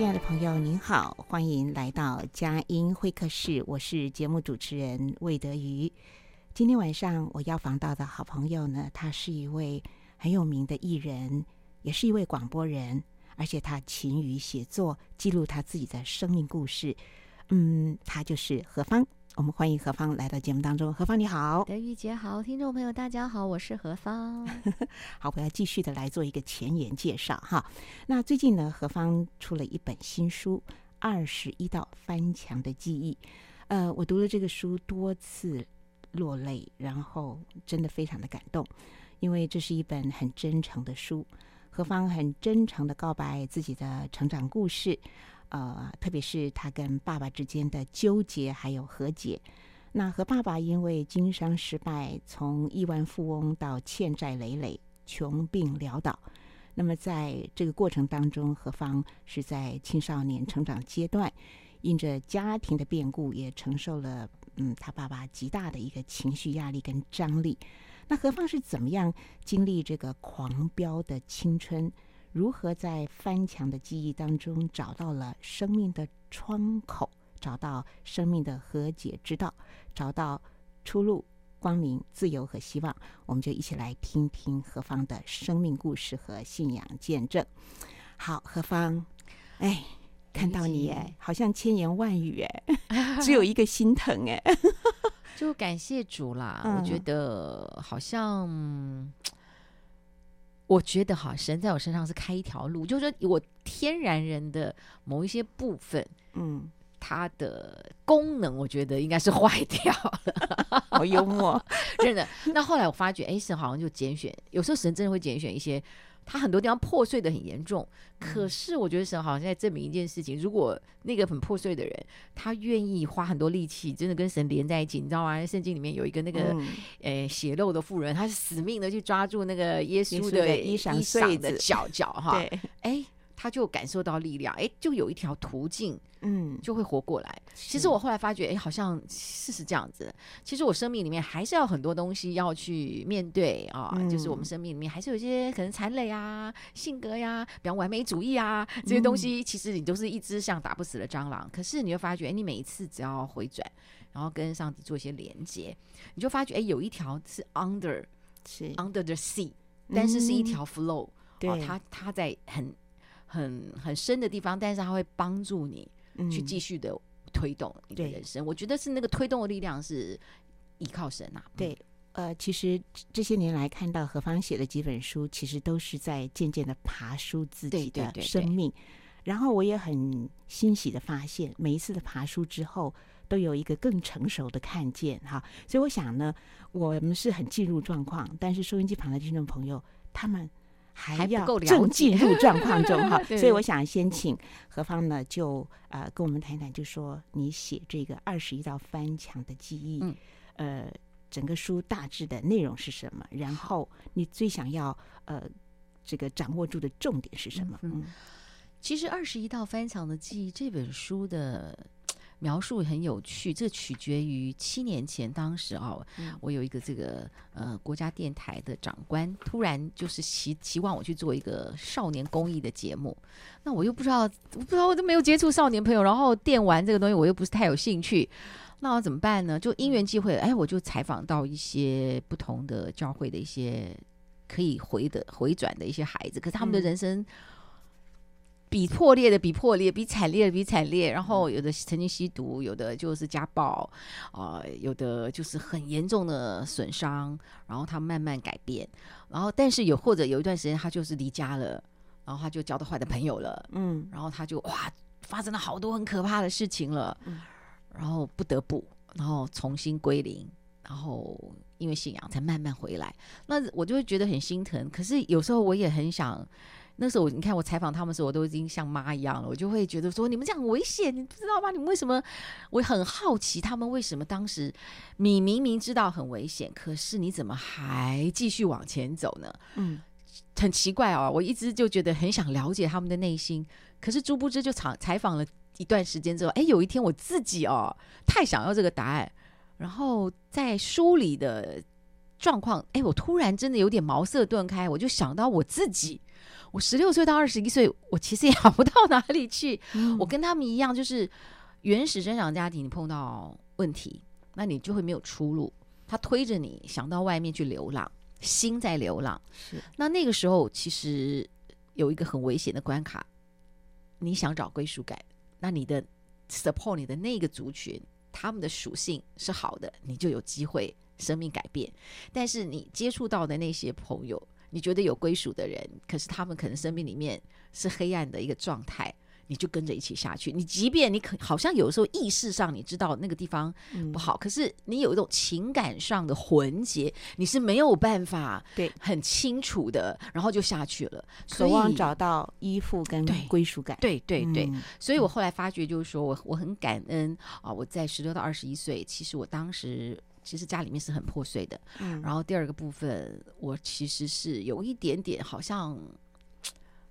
亲爱的朋友，您好，欢迎来到佳音会客室，我是节目主持人魏德瑜。今天晚上我要访到的好朋友呢，他是一位很有名的艺人，也是一位广播人，而且他勤于写作，记录他自己的生命故事。嗯，他就是何方。我们欢迎何芳来到节目当中。何芳你好，德玉姐好，听众朋友大家好，我是何芳。好，我要继续的来做一个前言介绍哈。那最近呢，何芳出了一本新书《二十一道翻墙的记忆》。呃，我读了这个书多次落泪，然后真的非常的感动，因为这是一本很真诚的书。何芳很真诚的告白自己的成长故事。呃，特别是他跟爸爸之间的纠结还有和解。那和爸爸因为经商失败，从亿万富翁到欠债累累、穷病潦倒。那么在这个过程当中，何芳是在青少年成长阶段，因着家庭的变故，也承受了嗯他爸爸极大的一个情绪压力跟张力。那何芳是怎么样经历这个狂飙的青春？如何在翻墙的记忆当中找到了生命的窗口，找到生命的和解之道，找到出路、光明、自由和希望？我们就一起来听听何芳的生命故事和信仰见证。好，何芳，哎，看到你哎，好像千言万语哎，只有一个心疼哎，就感谢主啦。嗯、我觉得好像。我觉得哈，神在我身上是开一条路，就是说我天然人的某一些部分，嗯，它的功能，我觉得应该是坏 掉了。好幽默，真的。那后来我发觉，哎，神好像就拣选，有时候神真的会拣选一些。他很多地方破碎的很严重，可是我觉得神好像在证明一件事情：如果那个很破碎的人，他愿意花很多力气，真的跟神连在一起，你知道吗？圣经里面有一个那个，诶、嗯，血漏的妇人，他是死命的去抓住那个耶稣的衣裳的脚脚，哈，对，哎。他就感受到力量，哎，就有一条途径，嗯，就会活过来。其实我后来发觉，哎，好像事实这样子。其实我生命里面还是要很多东西要去面对啊，嗯、就是我们生命里面还是有一些可能残累啊、性格呀、啊，比方完美主义啊这些东西，其实你都是一只像打不死的蟑螂。嗯、可是你会发觉，哎，你每一次只要回转，然后跟上帝做一些连接，你就发觉，哎，有一条是 under，是 under the sea，但是是一条 flow，对、嗯啊，它它在很。很很深的地方，但是它会帮助你去继续的推动你的人生。嗯、我觉得是那个推动的力量是依靠神呐、啊。对，呃，其实这些年来看到何芳写的几本书，其实都是在渐渐的爬梳自己的生命。对对对对，然后我也很欣喜的发现，每一次的爬书之后，都有一个更成熟的看见哈。所以我想呢，我们是很进入状况，但是收音机旁的听众朋友，他们。还要正进入状况中哈，所以我想先请何芳呢，就呃跟我们谈谈，就说你写这个二十一道翻墙的记忆，呃，整个书大致的内容是什么？然后你最想要呃这个掌握住的重点是什么？嗯，其实二十一道翻墙的记忆这本书的描述很有趣，这取决于七年前，当时哦，嗯、我有一个这个呃国家电台的长官，突然就是希希望我去做一个少年公益的节目，那我又不知道，我不知道我都没有接触少年朋友，然后电玩这个东西我又不是太有兴趣，那我怎么办呢？就因缘际会，哎，我就采访到一些不同的教会的一些可以回的回转的一些孩子，可是他们的人生。嗯比破裂的比破裂，比惨烈的比惨烈。然后有的曾经吸毒，有的就是家暴，啊、呃，有的就是很严重的损伤。然后他慢慢改变，然后但是有或者有一段时间他就是离家了，然后他就交到坏的朋友了，嗯，然后他就哇，发生了好多很可怕的事情了，嗯，然后不得不，然后重新归零，然后因为信仰才慢慢回来。那我就会觉得很心疼，可是有时候我也很想。那时候，你看我采访他们的时候，我都已经像妈一样了。我就会觉得说，你们这样很危险，你不知道吗？你们为什么？我很好奇，他们为什么当时你明明知道很危险，可是你怎么还继续往前走呢？嗯，很奇怪哦。我一直就觉得很想了解他们的内心，可是殊不知就采采访了一段时间之后，哎，有一天我自己哦，太想要这个答案，然后在梳理的状况，哎，我突然真的有点茅塞顿开，我就想到我自己。我十六岁到二十一岁，我其实也 好不到哪里去。嗯、我跟他们一样，就是原始生长家庭，你碰到问题，那你就会没有出路。他推着你想到外面去流浪，心在流浪。是。那那个时候，其实有一个很危险的关卡，你想找归属感，那你的 support 你的那个族群，他们的属性是好的，你就有机会生命改变。但是你接触到的那些朋友，你觉得有归属的人，可是他们可能生命里面是黑暗的一个状态，你就跟着一起下去。你即便你可好像有时候意识上你知道那个地方不好，嗯、可是你有一种情感上的魂结，你是没有办法对很清楚的，然后就下去了。所以渴望找到依附跟归属感。对对对，对，对、嗯，所以我后来发觉就是说我我很感恩啊！我在十六到二十一岁，其实我当时。其实家里面是很破碎的，嗯，然后第二个部分，我其实是有一点点好像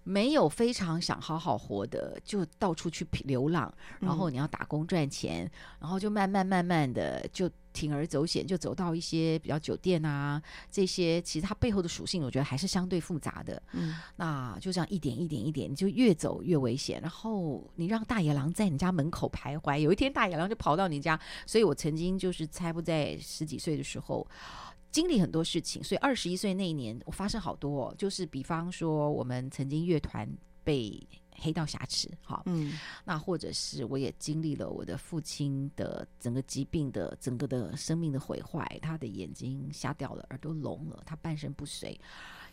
没有非常想好好活的，就到处去流浪，然后你要打工赚钱，嗯，然后就慢慢慢慢的就。铤而走险，就走到一些比较酒店啊，这些其实它背后的属性，我觉得还是相对复杂的。嗯，那就这样一点一点一点，你就越走越危险。然后你让大野狼在你家门口徘徊，有一天大野狼就跑到你家。所以我曾经就是猜不在十几岁的时候经历很多事情。所以二十一岁那一年，我发生好多哦，就是比方说我们曾经乐团被。黑道挟持，好，嗯，那或者是我也经历了我的父亲的整个疾病的整个的生命的毁坏，他的眼睛瞎掉了，耳朵聋了，他半身不遂，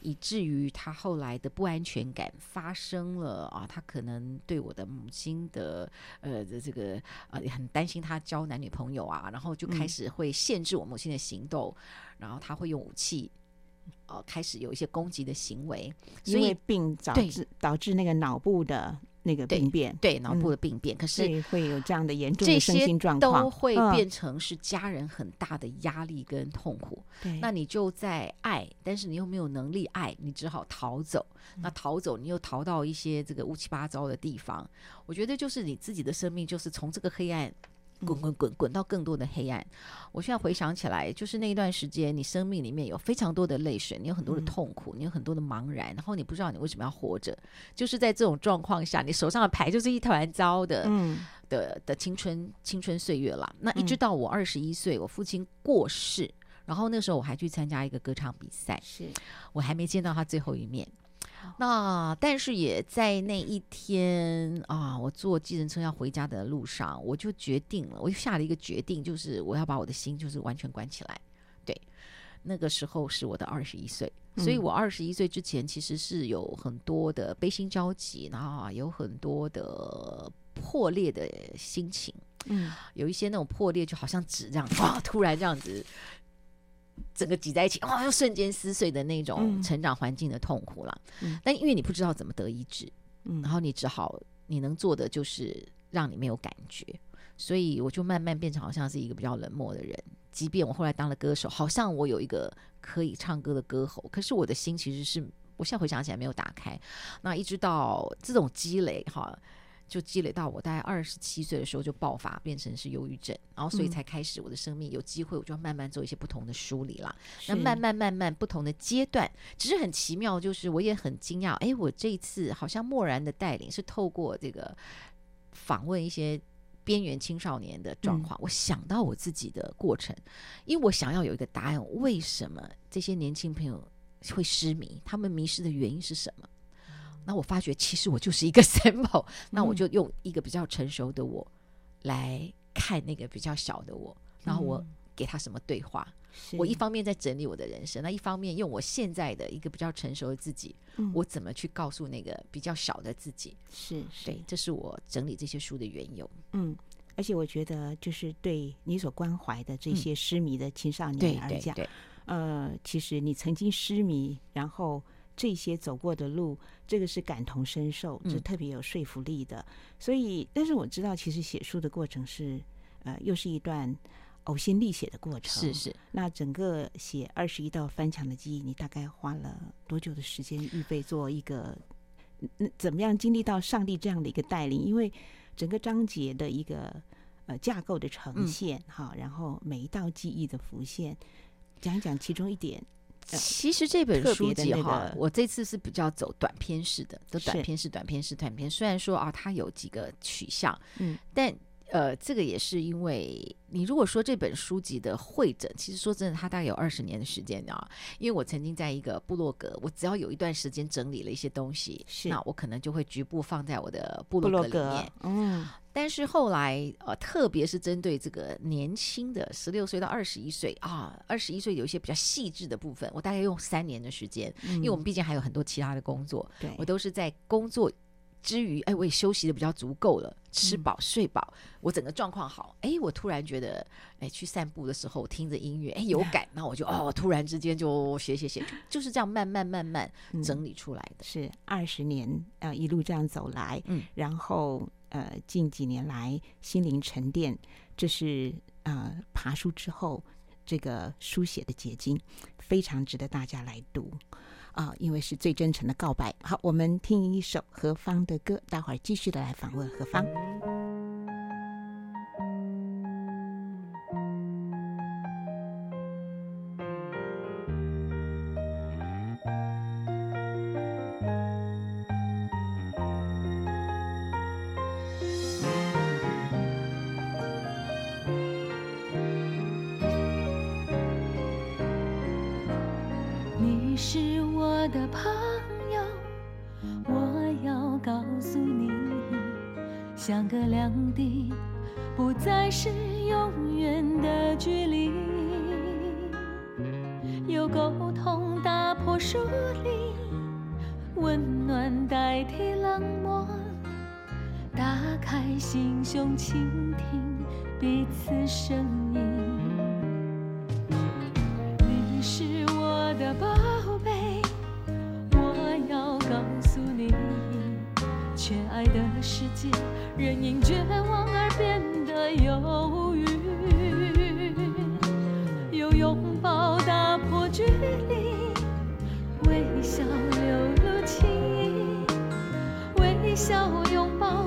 以至于他后来的不安全感发生了啊，他可能对我的母亲的呃的这个呃也很担心他交男女朋友啊，然后就开始会限制我母亲的行动，嗯、然后他会用武器。呃，开始有一些攻击的行为，因为病导致导致那个脑部的那个病变，对，对脑部的病变，嗯、可是会有这样的严重的身心状况，都会变成是家人很大的压力跟痛苦。对、嗯，那你就在爱，但是你又没有能力爱，你只好逃走。嗯、那逃走，你又逃到一些这个乌七八糟的地方。我觉得就是你自己的生命，就是从这个黑暗。滚滚滚滚到更多的黑暗。我现在回想起来，就是那一段时间，你生命里面有非常多的泪水，你有很多的痛苦，你有很多的茫然，然后你不知道你为什么要活着。就是在这种状况下，你手上的牌就是一团糟的，嗯，的的青春青春岁月了。那一直到我二十一岁，我父亲过世，然后那时候我还去参加一个歌唱比赛，是我还没见到他最后一面。那但是也在那一天啊，我坐计程车要回家的路上，我就决定了，我就下了一个决定，就是我要把我的心就是完全关起来。对，那个时候是我的二十一岁，所以我二十一岁之前其实是有很多的悲心交集，然后有很多的破裂的心情，嗯，有一些那种破裂就好像纸这样，哇，突然这样子。整个挤在一起，哇！又瞬间撕碎的那种成长环境的痛苦了。嗯、但因为你不知道怎么得医治，嗯，然后你只好你能做的就是让你没有感觉，所以我就慢慢变成好像是一个比较冷漠的人。即便我后来当了歌手，好像我有一个可以唱歌的歌喉，可是我的心其实是，我现在回想起来没有打开。那一直到这种积累，哈。就积累到我大概二十七岁的时候就爆发，变成是忧郁症，然后所以才开始我的生命有机会，我就要慢慢做一些不同的梳理啦。那慢慢慢慢不同的阶段，只是很奇妙，就是我也很惊讶，哎，我这一次好像默然的带领是透过这个访问一些边缘青少年的状况，嗯、我想到我自己的过程，因为我想要有一个答案，为什么这些年轻朋友会失迷？他们迷失的原因是什么？那我发觉，其实我就是一个 sample，那我就用一个比较成熟的我来看那个比较小的我，然后我给他什么对话？我一方面在整理我的人生，那一方面用我现在的一个比较成熟的自己，我怎么去告诉那个比较小的自己？是，对，这是我整理这些书的缘由。嗯，而且我觉得，就是对你所关怀的这些失迷的青少年而讲，呃，其实你曾经失迷，然后。这些走过的路，这个是感同身受，是特别有说服力的。嗯、所以，但是我知道，其实写书的过程是，呃，又是一段呕心沥血的过程。是是。那整个写二十一道翻墙的记忆，你大概花了多久的时间预备做一个？嗯，怎么样经历到上帝这样的一个带领？因为整个章节的一个呃架构的呈现，哈、嗯，然后每一道记忆的浮现，讲一讲其中一点。其实这本书籍哈，我这次是比较走短篇式的，走短篇式、短篇式、短篇。虽然说啊，它有几个取向，嗯，但呃，这个也是因为你如果说这本书籍的会诊，其实说真的，它大概有二十年的时间啊。因为我曾经在一个部落格，我只要有一段时间整理了一些东西，是那我可能就会局部放在我的部落格里面，嗯。但是后来，呃，特别是针对这个年轻的十六岁到二十一岁啊，二十一岁有一些比较细致的部分，我大概用三年的时间，嗯、因为我们毕竟还有很多其他的工作，对我都是在工作之余，哎，我也休息的比较足够了，吃饱睡饱，嗯、我整个状况好，哎，我突然觉得，哎，去散步的时候听着音乐，哎，有感，那我就哦，突然之间就写写写，就是这样慢慢慢慢整理出来的，嗯、是二十年啊、呃，一路这样走来，嗯，然后。呃，近几年来心灵沉淀，这是呃爬书之后这个书写的结晶，非常值得大家来读啊、因为是最真诚的告白。好，我们听一首何方的歌，待会儿继续的来访问何方。是我的朋友我要告诉你相隔两地不再是永远的距离。有沟通打破疏离温暖代替冷漠打开心胸倾听彼此声音。你是缺爱的世界人因绝望而变得忧郁有拥抱打破距离微笑流露情意微笑拥抱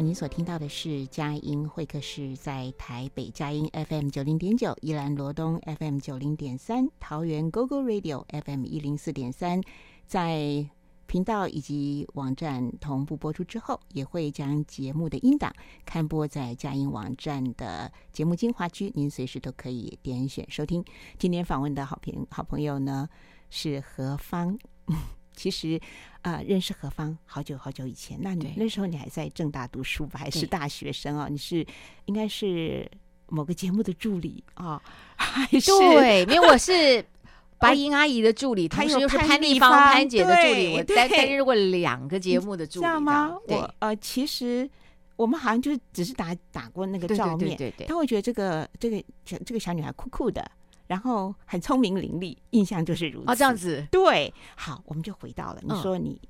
您所听到的是佳音会客室，在台北佳音 FM 九零点九，宜兰罗东 FM 九零点三，桃园 GoGo Radio FM 一零四点三，在频道以及网站同步播出之后，也会将节目的音档刊播在佳音网站的节目精华区，您随时都可以点选收听。今天访问的好朋好朋友呢是何方。其实，啊、呃，认识何芳好久好久以前，那你那时候你还在正大读书吧？还是大学生啊？你是应该是某个节目的助理啊？还是对，因为我是白银阿姨的助理，同时 又是潘丽芳潘姐的助理，我担担任过两个节目的助理，知道吗？我呃，其实我们好像就只是打打过那个照面，对对对对，他会觉得这个这个小这个小女孩酷酷的。然后很聪明伶俐，印象就是如此。哦，这样子。对，好，我们就回到了。你说你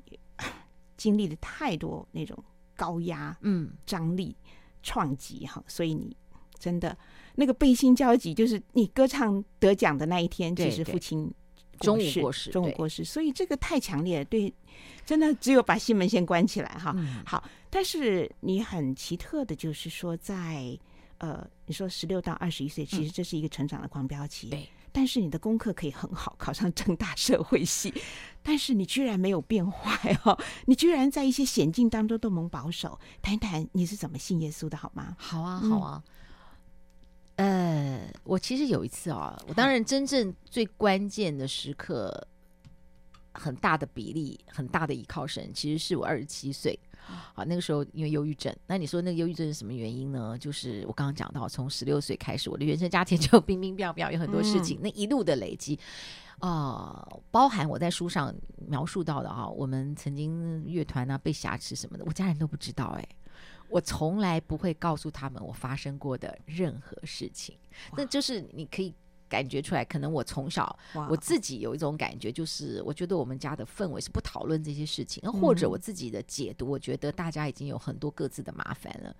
经历了太多那种高压、嗯，张力、创击哈，所以你真的那个背心交集，就是你歌唱得奖的那一天，就是父亲中午过世，中午过世。所以这个太强烈了，对，真的只有把心门先关起来哈。好，但是你很奇特的，就是说在。呃，你说十六到二十一岁，其实这是一个成长的狂飙期。对、嗯，但是你的功课可以很好，考上正大社会系，但是你居然没有变坏哦，你居然在一些险境当中都能保守。谈一谈你是怎么信耶稣的，好吗？好啊，好啊。嗯、呃，我其实有一次啊，我当然真正最关键的时刻，很大的比例，很大的依靠神，其实是我二十七岁。好，那个时候因为忧郁症，那你说那个忧郁症是什么原因呢？就是我刚刚讲到，从十六岁开始，我的原生家庭 就冰冰冰冰，有很多事情，嗯、那一路的累积，啊、呃，包含我在书上描述到的啊，我们曾经乐团啊被挟持什么的，我家人都不知道哎、欸，我从来不会告诉他们我发生过的任何事情，那就是你可以。感觉出来，可能我从小我自己有一种感觉，就是我觉得我们家的氛围是不讨论这些事情，或者我自己的解读，我觉得大家已经有很多各自的麻烦了。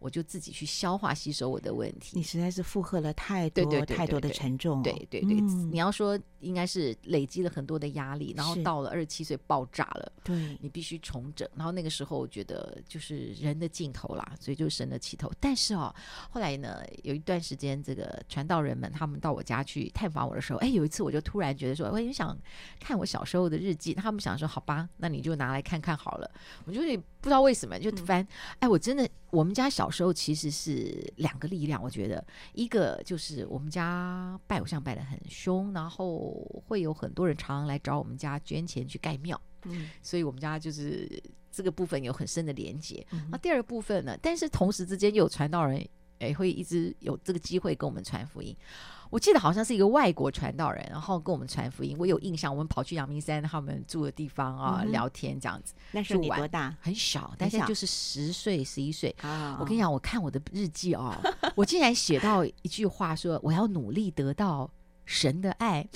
我就自己去消化吸收我的问题。你实在是负荷了太多太多的沉重。对对对，你要说应该是累积了很多的压力，然后到了二十七岁爆炸了。对，你必须重整。然后那个时候我觉得就是人的尽头啦，所以就神的起头。但是哦，后来呢，有一段时间这个传道人们他们到我家去探访我的时候，哎，有一次我就突然觉得说，我也想看我小时候的日记。他们想说，好吧，那你就拿来看看好了。我就不知道为什么就翻，哎，我真的我们家小。小时候其实是两个力量，我觉得一个就是我们家拜偶像拜的很凶，然后会有很多人常常来找我们家捐钱去盖庙，嗯，所以我们家就是这个部分有很深的连结。嗯、那第二部分呢，但是同时之间又有传道人，哎，会一直有这个机会跟我们传福音。我记得好像是一个外国传道人，然后跟我们传福音。我有印象，我们跑去阳明山他们住的地方啊，嗯、聊天这样子。那时候你多大？很小，但是就是十岁、十一岁。我跟你讲，我看我的日记哦，我竟然写到一句话说：“我要努力得到神的爱。”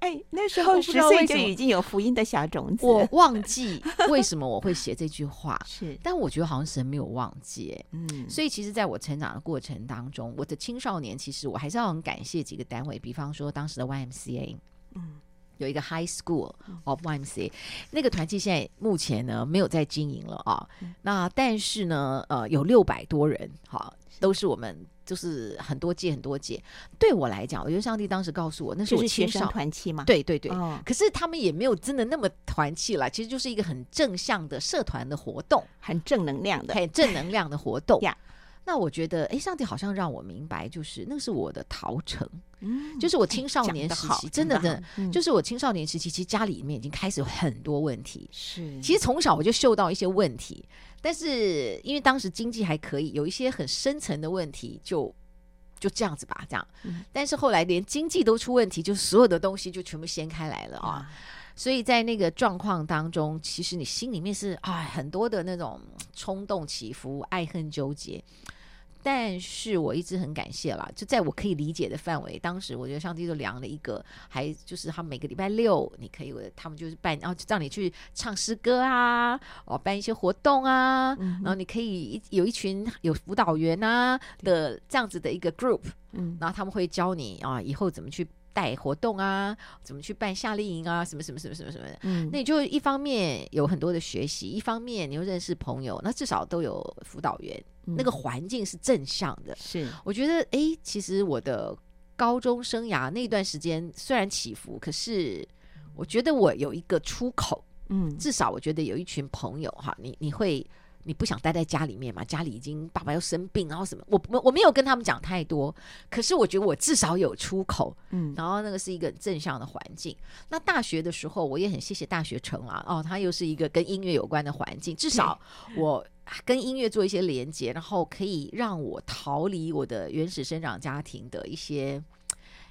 哎，那时候十岁就已经有福音的小种子。我忘记 为什么我会写这句话，是，但我觉得好像神没有忘记。嗯，所以其实在我成长的过程当中，我的青少年其实我还是要很感谢几个单位，比方说当时的 YMCA，嗯，有一个 High School of YMCA，那个团契现在目前呢没有在经营了啊。那但是呢，呃，有六百多人，哈，都是我们。就是很多届很多届，对我来讲，我觉得上帝当时告诉我，那是我青少团契嘛。对对对，哦、可是他们也没有真的那么团契了，其实就是一个很正向的社团的活动，很正能量的，很正能量的活动。呀，那我觉得，哎，上帝好像让我明白，就是那是我的逃城。嗯，就是我青少年时期，真的真的，嗯、就是我青少年时期，其实家里面已经开始有很多问题。是，其实从小我就嗅到一些问题，但是因为当时经济还可以，有一些很深层的问题就，就就这样子吧，这样。嗯、但是后来连经济都出问题，就所有的东西就全部掀开来了啊！所以在那个状况当中，其实你心里面是哎很多的那种冲动起伏、爱恨纠结。但是我一直很感谢啦，就在我可以理解的范围。当时我觉得上帝就量了一个，还就是他每个礼拜六，你可以，他们就是办，然后就让你去唱诗歌啊，哦，办一些活动啊，嗯、然后你可以有一群有辅导员啊的这样子的一个 group，嗯，然后他们会教你啊，以后怎么去带活动啊，怎么去办夏令营啊，什么什么什么什么什么的。嗯，那你就一方面有很多的学习，一方面你又认识朋友，那至少都有辅导员，嗯、那个环境是正向的。是，我觉得，哎，其实我的高中生涯那段时间虽然起伏，可是我觉得我有一个出口。嗯，至少我觉得有一群朋友哈，你你会。你不想待在家里面嘛？家里已经爸爸要生病，然后什么？我我我没有跟他们讲太多，可是我觉得我至少有出口，嗯，然后那个是一个正向的环境。那大学的时候，我也很谢谢大学城啊，哦，它又是一个跟音乐有关的环境，至少我跟音乐做一些连接，然后可以让我逃离我的原始生长家庭的一些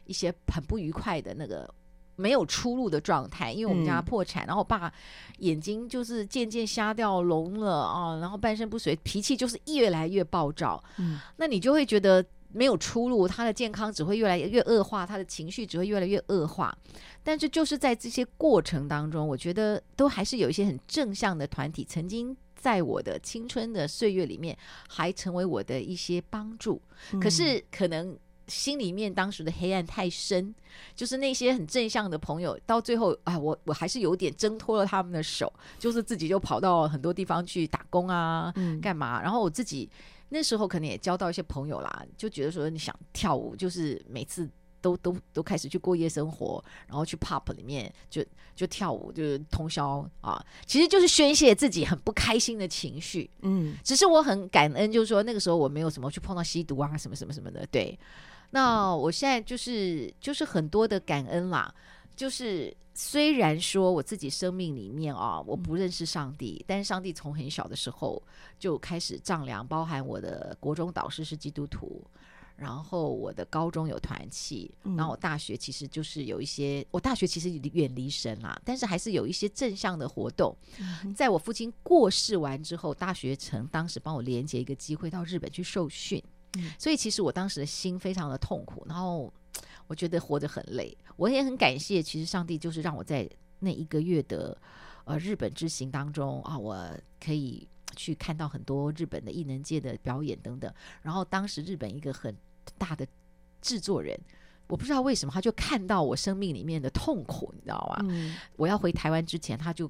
一些很不愉快的那个。没有出路的状态，因为我们家破产，嗯、然后我爸眼睛就是渐渐瞎掉聋了啊，然后半身不遂，脾气就是越来越暴躁。嗯，那你就会觉得没有出路，他的健康只会越来越恶化，他的情绪只会越来越恶化。但是就是在这些过程当中，我觉得都还是有一些很正向的团体，曾经在我的青春的岁月里面还成为我的一些帮助。嗯、可是可能。心里面当时的黑暗太深，就是那些很正向的朋友，到最后啊，我我还是有点挣脱了他们的手，就是自己就跑到很多地方去打工啊，嗯、干嘛？然后我自己那时候可能也交到一些朋友啦，就觉得说你想跳舞，就是每次都都都开始去过夜生活，然后去 pop 里面就就跳舞，就是通宵啊，其实就是宣泄自己很不开心的情绪。嗯，只是我很感恩，就是说那个时候我没有什么去碰到吸毒啊，什么什么什么的，对。那我现在就是就是很多的感恩啦，就是虽然说我自己生命里面啊，我不认识上帝，但是上帝从很小的时候就开始丈量，包含我的国中导师是基督徒，然后我的高中有团契，然后我大学其实就是有一些，我大学其实远离神啦，但是还是有一些正向的活动。在我父亲过世完之后，大学城当时帮我连接一个机会到日本去受训。所以其实我当时的心非常的痛苦，然后我觉得活得很累。我也很感谢，其实上帝就是让我在那一个月的呃日本之行当中啊，我可以去看到很多日本的艺能界的表演等等。然后当时日本一个很大的制作人，我不知道为什么他就看到我生命里面的痛苦，你知道吗？嗯。我要回台湾之前，他就。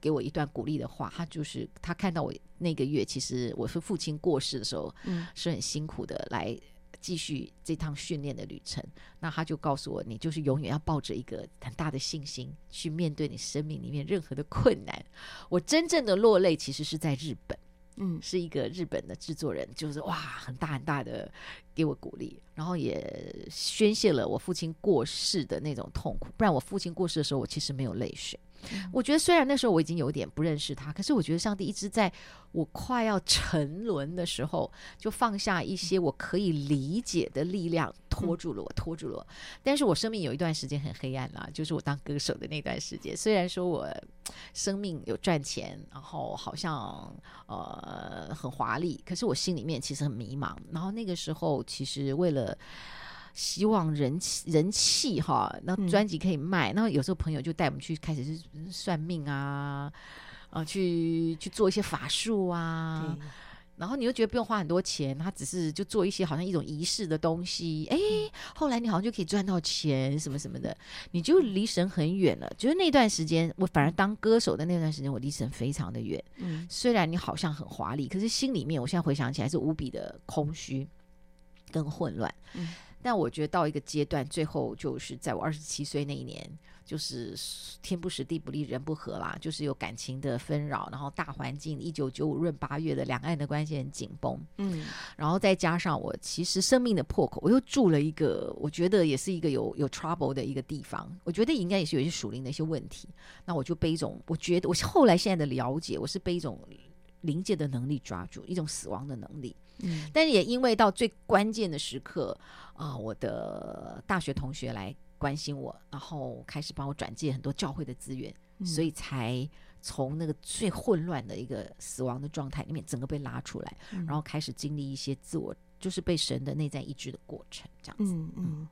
给我一段鼓励的话，他就是他看到我那个月，其实我是父亲过世的时候，嗯，是很辛苦的来继续这趟训练的旅程。那他就告诉我，你就是永远要抱着一个很大的信心去面对你生命里面任何的困难。我真正的落泪其实是在日本，嗯，是一个日本的制作人，就是哇，很大很大的给我鼓励，然后也宣泄了我父亲过世的那种痛苦。不然我父亲过世的时候，我其实没有泪水。我觉得虽然那时候我已经有点不认识他，可是我觉得上帝一直在我快要沉沦的时候，就放下一些我可以理解的力量，拖住了我，拖住了我。但是我生命有一段时间很黑暗啦，就是我当歌手的那段时间。虽然说我生命有赚钱，然后好像呃很华丽，可是我心里面其实很迷茫。然后那个时候，其实为了希望人气人气哈，那专辑可以卖。那、嗯、有时候朋友就带我们去开始是算命啊，啊，去去做一些法术啊。然后你又觉得不用花很多钱，他只是就做一些好像一种仪式的东西。哎，后来你好像就可以赚到钱什么什么的，你就离神很远了。就是那段时间，我反而当歌手的那段时间，我离神非常的远。嗯，虽然你好像很华丽，可是心里面，我现在回想起来是无比的空虚跟混乱。嗯。但我觉得到一个阶段，最后就是在我二十七岁那一年，就是天不时地不利人不和啦，就是有感情的纷扰，然后大环境一九九五闰八月的两岸的关系很紧绷，嗯，然后再加上我其实生命的破口，我又住了一个，我觉得也是一个有有 trouble 的一个地方，我觉得应该也是有一些属灵的一些问题，那我就被一种，我觉得我后来现在的了解，我是被一种灵界的能力抓住，一种死亡的能力。嗯，但是也因为到最关键的时刻啊，我的大学同学来关心我，然后开始帮我转介很多教会的资源，嗯，所以才从那个最混乱的一个死亡的状态里面，整个被拉出来，嗯，然后开始经历一些自我，就是被神的内在医治的过程，这样子。嗯嗯。啊，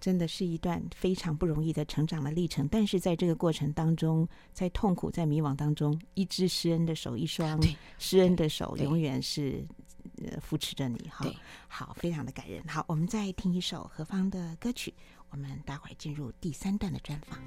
真的是一段非常不容易的成长的历程。但是在这个过程当中，在痛苦、在迷惘当中，一只施恩的手，一双施恩的手，永远是扶持着你哈。好，非常的感人。好，我们再听一首何方的歌曲，我们待会儿进入第三段的专访。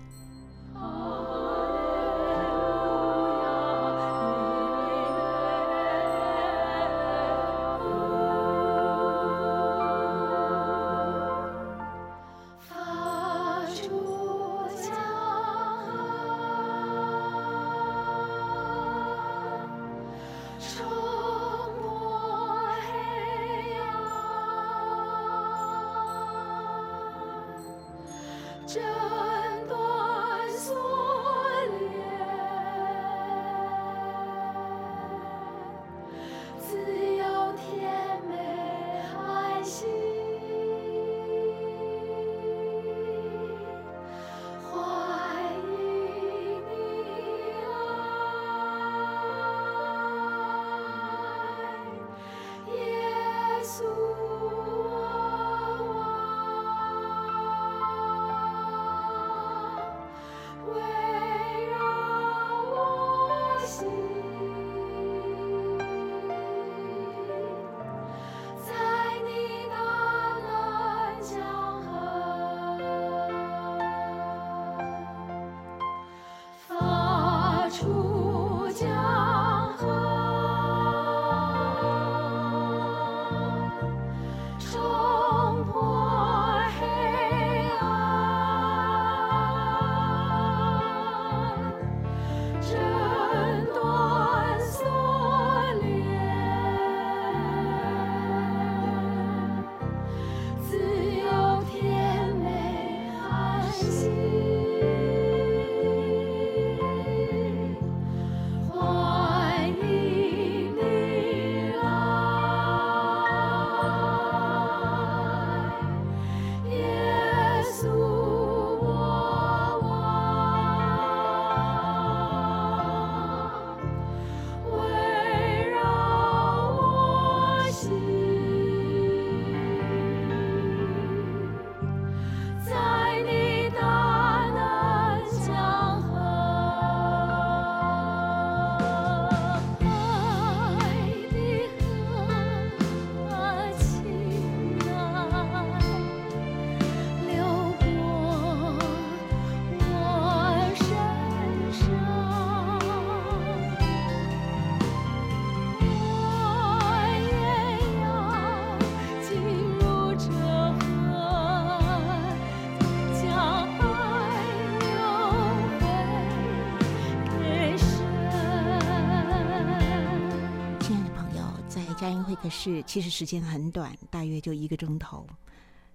可是，其实时间很短，大约就一个钟头，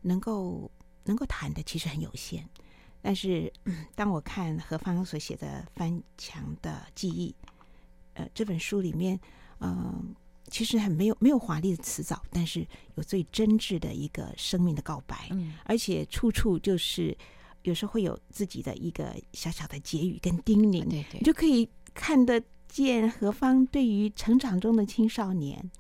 能够能够谈的其实很有限。但是，嗯、当我看何方所写的《翻墙的记忆》呃这本书里面，嗯、呃，其实很没有没有华丽的辞藻，但是有最真挚的一个生命的告白，嗯，而且处处就是有时候会有自己的一个小小的结语跟叮咛，对对，你就可以看得见何方对于成长中的青少年。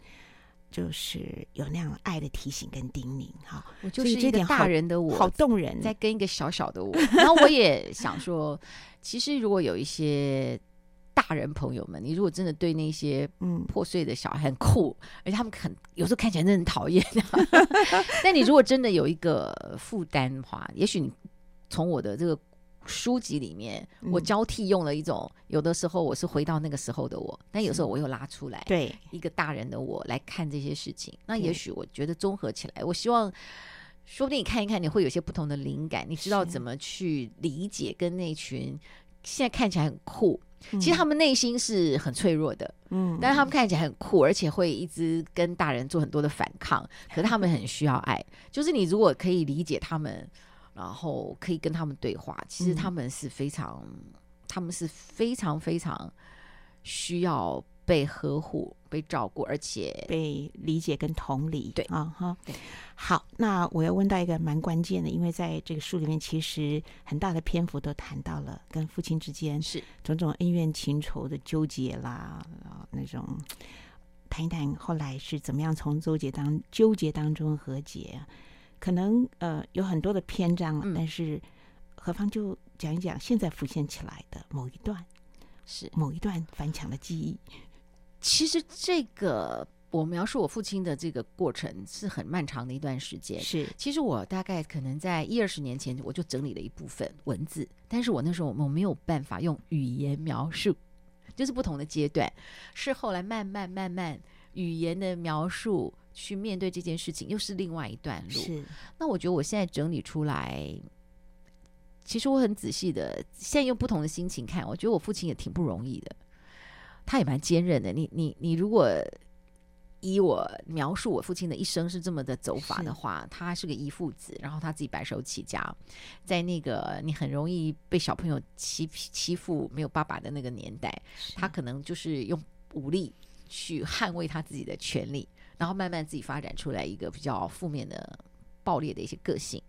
就是有那样爱的提醒跟叮咛哈，我就是一个大人的我，好，动人，在跟一个小小的我。然后我也想说，其实如果有一些大人朋友们，你如果真的对那些嗯破碎的小孩很酷，嗯、而且他们很有时候看起来真的很讨厌，但你如果真的有一个负担的话，也许你从我的这个。书籍里面，我交替用了一种，嗯、有的时候我是回到那个时候的我，但有时候我又拉出来，对一个大人的我来看这些事情。那也许我觉得综合起来，我希望说不定你看一看，你会有些不同的灵感，你知道怎么去理解跟那群现在看起来很酷，其实他们内心是很脆弱的，嗯，但是他们看起来很酷，而且会一直跟大人做很多的反抗，可是他们很需要爱。就是你如果可以理解他们。然后可以跟他们对话，其实他们是非常，嗯、他们是非常非常需要被呵护、被照顾，而且被理解跟同理。对。啊，哈。对，好，那我要问到一个蛮关键的，因为在这个书里面，其实很大的篇幅都谈到了跟父亲之间是。种种恩怨情仇的纠结啦，那种 谈一谈后来是怎么样从纠结当纠结当中和解。可能呃有很多的篇章，嗯、但是何方就讲一讲现在浮现起来的某一段，是某一段翻墙的记忆。其实这个我描述我父亲的这个过程是很漫长的一段时间。是，其实我大概可能在一二十年前我就整理了一部分文字，但是我那时候我没有办法用语言描述，就是不同的阶段，是后来慢慢慢慢语言的描述去面对这件事情，又是另外一段路。是，那我觉得我现在整理出来。其实我很仔细的，现在用不同的心情看，我觉得我父亲也挺不容易的，他也蛮坚韧的。你你你，如果以我描述我父亲的一生是这么的走法的话，是他是个遗父子，然后他自己白手起家，在那个你很容易被小朋友欺欺负、没有爸爸的那个年代，他可能就是用武力去捍卫他自己的权利，然后慢慢自己发展出来一个比较负面的、暴烈的一些个性。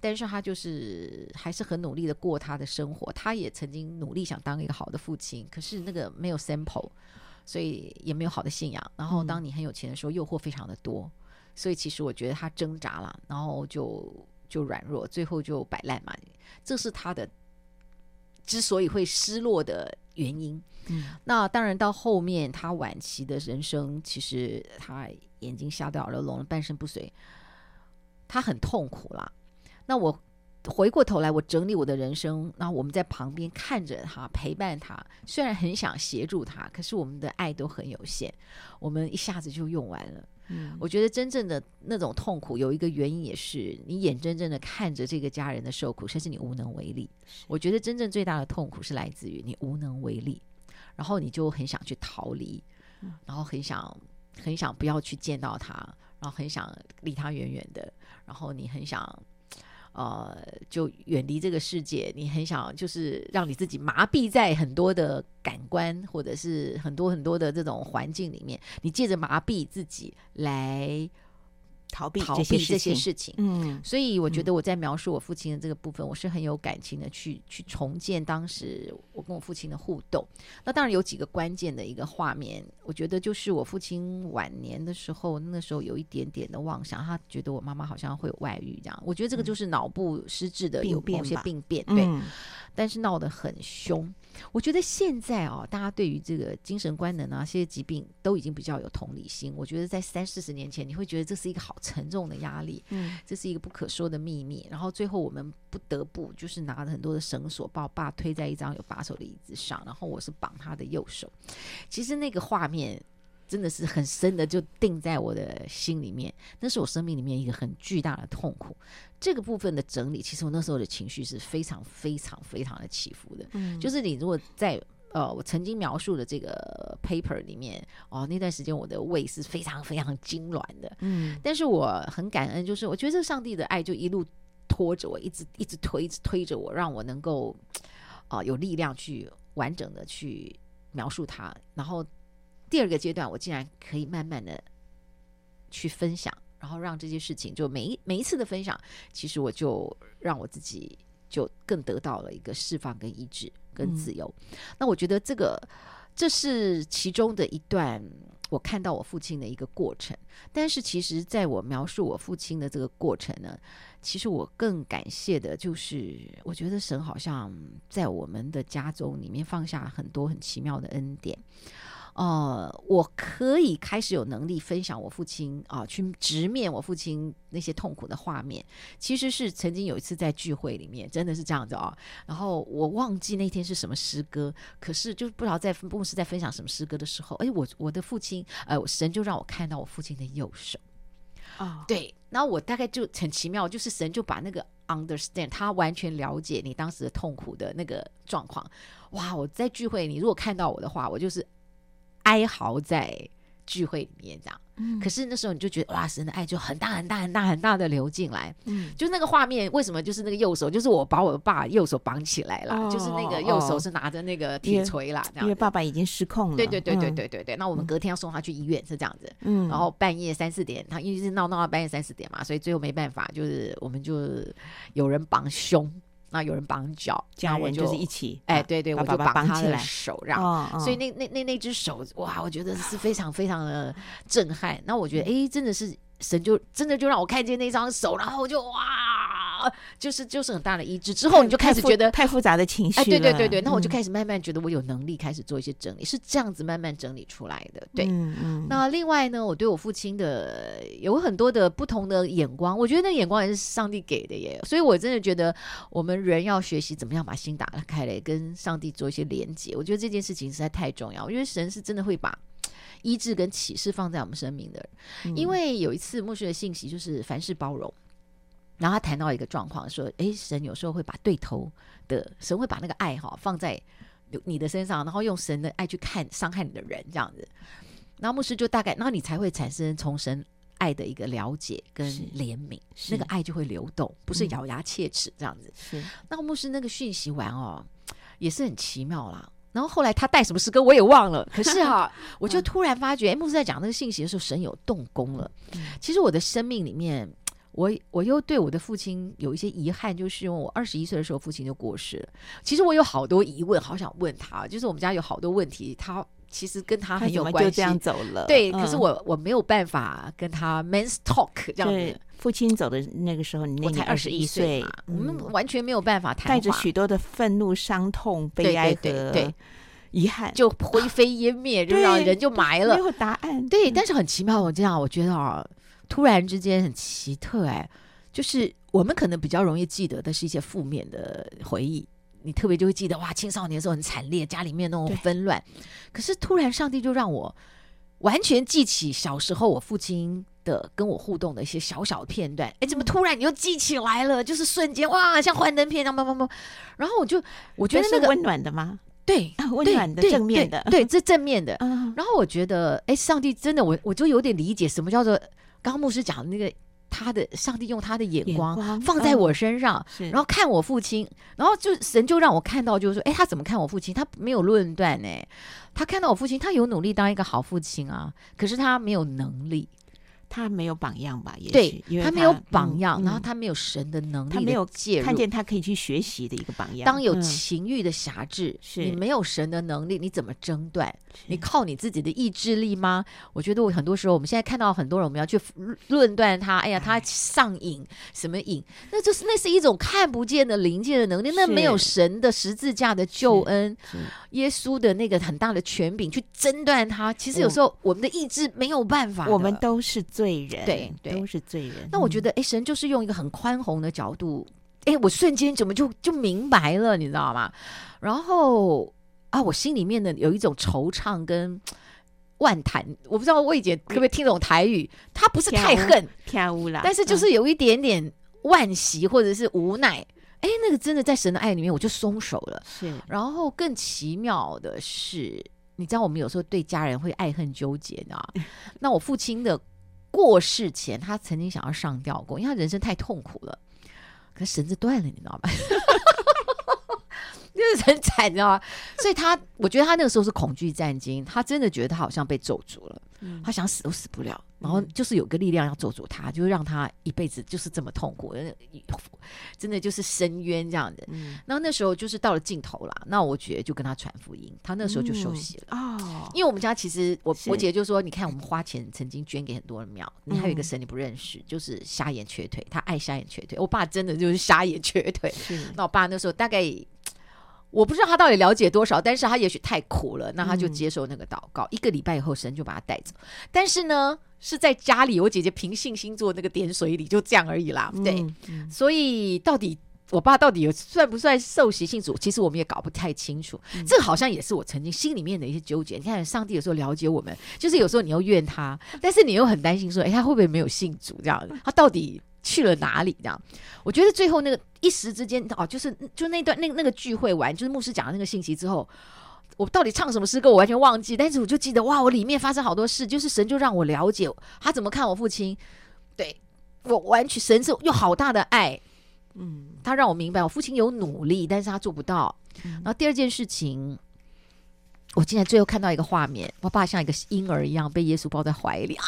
但是他就是还是很努力的过他的生活，他也曾经努力想当一个好的父亲，可是那个没有 sample，所以也没有好的信仰。然后当你很有钱的时候，诱惑非常的多，所以其实我觉得他挣扎了，然后就就软弱，最后就摆烂嘛。这是他的之所以会失落的原因。嗯，那当然到后面他晚期的人生，其实他眼睛瞎掉耳朵聋了，半身不遂，他很痛苦啦。那我回过头来，我整理我的人生，那我们在旁边看着他，陪伴他。虽然很想协助他，可是我们的爱都很有限，我们一下子就用完了。嗯，我觉得真正的那种痛苦，有一个原因也是你眼睁睁的看着这个家人的受苦，甚至你无能为力。我觉得真正最大的痛苦是来自于你无能为力，然后你就很想去逃离，然后很想很想不要去见到他，然后很想离他远远的，然后你很想。呃，就远离这个世界，你很想就是让你自己麻痹在很多的感官，或者是很多很多的这种环境里面，你借着麻痹自己来。逃避逃避这些事情，嗯，所以我觉得我在描述我父亲的这个部分，嗯、我是很有感情的去，去去重建当时我跟我父亲的互动。那当然有几个关键的一个画面，我觉得就是我父亲晚年的时候，那时候有一点点的妄想，他觉得我妈妈好像会有外遇这样。我觉得这个就是脑部失智的有某些病变，对，嗯、但是闹得很凶。我觉得现在啊，大家对于这个精神官能啊，这些疾病都已经比较有同理心。我觉得在三四十年前，你会觉得这是一个好沉重的压力，嗯，这是一个不可说的秘密。然后最后我们不得不就是拿着很多的绳索，把我爸推在一张有把手的椅子上，然后我是绑他的右手。其实那个画面真的是很深的，就定在我的心里面。那是我生命里面一个很巨大的痛苦。这个部分的整理，其实我那时候的情绪是非常非常非常的起伏的。嗯，就是你如果在呃我曾经描述的这个 paper 里面，哦，那段时间我的胃是非常非常痉挛的。嗯，但是我很感恩，就是我觉得这上帝的爱就一路拖着我，一直一直推，一直推着我，让我能够啊、呃、有力量去完整的去描述它。然后第二个阶段，我竟然可以慢慢的去分享。然后让这些事情，就每一每一次的分享，其实我就让我自己就更得到了一个释放、跟医治、跟自由。嗯、那我觉得这个这是其中的一段我看到我父亲的一个过程。但是其实，在我描述我父亲的这个过程呢，其实我更感谢的就是，我觉得神好像在我们的家中里面放下很多很奇妙的恩典。呃，我可以开始有能力分享我父亲啊、呃，去直面我父亲那些痛苦的画面。其实是曾经有一次在聚会里面，真的是这样子啊、哦。然后我忘记那天是什么诗歌，可是就不知道在牧师在分享什么诗歌的时候，哎，我我的父亲，呃，神就让我看到我父亲的右手啊，哦、对。然后我大概就很奇妙，就是神就把那个 understand，他完全了解你当时的痛苦的那个状况。哇，我在聚会，你如果看到我的话，我就是。哀嚎在聚会里面这样，嗯、可是那时候你就觉得哇，神的爱就很大很大很大很大的流进来，嗯，就那个画面，为什么？就是那个右手，就是我把我的爸右手绑起来了，哦、就是那个右手是拿着那个铁锤啦，这样，因为爸爸已经失控了，对对对对对对对，嗯、那我们隔天要送他去医院是这样子，嗯，然后半夜三四点，他因为是闹闹到半夜三四点嘛，所以最后没办法，就是我们就有人绑胸。那有人绑脚，家人就是一起，哎，对对，我就绑他的手，让，所以那那那那只手，哇，我觉得是非常非常的震撼。那我觉得，哎，真的是神就真的就让我看见那双手，然后我就哇，哇，就是就是很大的医治。之后你就开始觉得太复，杂的情绪，哎，对对对对，那我就开始慢慢觉得我有能力开始做一些整理，嗯、是这样子慢慢整理出来的。对。那另外呢，我对我父亲的有很多的不同的眼光，我觉得那眼光也是上帝给的耶。所以我真的觉得我们人要学习怎么样把心打开来，跟上帝做一些连接。我觉得这件事情实在太重要，因为神是真的会把。医治跟启示放在我们生命的，因为有一次牧师的信息就是凡事包容，然后他谈到一个状况，说：“哎，神有时候会把对头的神会把那个爱哈放在你的身上，然后用神的爱去看伤害你的人，这样子。”然后牧师就大概，然后你才会产生从神爱的一个了解跟怜悯，那个爱就会流动，不是咬牙切齿这样子。是，那牧师那个讯息完哦，也是很奇妙啦。然后后来他带什么诗歌我也忘了，可是哈、啊，我就突然发觉，哎，牧师在讲那个信息的时候，神有动工了。其实我的生命里面，我我又对我的父亲有一些遗憾，就是因为我二十一岁的时候，父亲就过世了。其实我有好多疑问，好想问他，就是我们家有好多问题，他其实跟他很有关系。就这样走了，对，嗯、可是我我没有办法跟他 man's talk 这样子。父亲走的那个时候，你那才二十一岁，我们完全没有办法谈，带着许多的愤怒、伤痛、悲哀和遗憾，就灰飞烟灭，就让人就埋了，没有答案。对，但是很奇妙，我这样我觉得啊，突然之间很奇特哎，就是我们可能比较容易记得的是一些负面的回忆，你特别就会记得哇，青少年的时候很惨烈，家里面那种纷乱，可是突然上帝就让我完全记起小时候我父亲。的跟我互动的一些小小的片段，哎，怎么突然你又记起来了？就是瞬间哇，像幻灯片一样，砰砰砰！然后我就我觉得那个温暖的吗？对，温暖的正面的，对，这正面的。然后我觉得，哎，上帝真的，我我就有点理解什么叫做刚刚牧师讲的那个，他的上帝用他的眼光放在我身上，然后看我父亲，然后就神就让我看到，就是说，哎，他怎么看我父亲？他没有论断呢，他看到我父亲，他有努力当一个好父亲啊，可是他没有能力。他没有榜样吧？也对，因为他，他没有榜样，嗯、然后他没有神的能力的，他没有看见他可以去学习的一个榜样。当有情欲的辖制，嗯、你没有神的能力，你怎么争断？你靠你自己的意志力吗？我觉得我很多时候，我们现在看到很多人，我们要去论断他。哎呀，他上瘾什么瘾？那就是那是一种看不见的灵界的能力，那没有神的十字架的救恩，耶稣的那个很大的权柄去争断他。其实有时候我们的意志没有办法，我们都是罪人，对，对都是罪人。那我觉得，哎，神就是用一个很宽宏的角度，哎，我瞬间怎么就就明白了，你知道吗？然后。啊，我心里面的有一种惆怅跟万谈，我不知道魏姐可不可以听懂台语？他不是太恨，但是就是有一点点惋惜或者是无奈。哎、嗯，那个真的在神的爱里面，我就松手了。是，然后更奇妙的是，你知道我们有时候对家人会爱恨纠结啊。那我父亲的过世前，他曾经想要上吊过，因为他人生太痛苦了，可绳子断了，你知道吗？就是很惨，你知道吗？所以他，我觉得他那个时候是恐惧战惊，他真的觉得他好像被咒住了，嗯、他想死都死不了。然后就是有个力量要咒诅他，就让他一辈子就是这么痛苦，真的就是深渊这样子。嗯、然后那时候就是到了尽头了，那我觉得就跟他传福音，他那时候就受洗了、嗯、哦。因为我们家其实我我姐就说，你看我们花钱曾经捐给很多人庙，你还有一个神你不认识，就是瞎眼瘸腿，他爱瞎眼瘸腿。我爸真的就是瞎眼瘸腿，是那我爸那时候大概。我不知道他到底了解多少，但是他也许太苦了，那他就接受那个祷告。嗯、一个礼拜以后，神就把他带走。但是呢，是在家里，我姐姐凭信心做那个点水礼，就这样而已啦。对，嗯嗯、所以到底我爸到底有算不算受洗信主，其实我们也搞不太清楚。嗯、这好像也是我曾经心里面的一些纠结。你看，上帝有时候了解我们，就是有时候你又怨他，但是你又很担心说，哎，他会不会没有信主这样？他到底？去了哪里？这样，我觉得最后那个一时之间哦，就是就那段那那个聚会完，就是牧师讲的那个信息之后，我到底唱什么诗歌，我完全忘记。但是我就记得哇，我里面发生好多事，就是神就让我了解他怎么看我父亲。对，我完全神是有好大的爱，嗯，他让我明白我父亲有努力，但是他做不到。嗯、然后第二件事情，我竟然最后看到一个画面，我爸像一个婴儿一样被耶稣抱在怀里啊。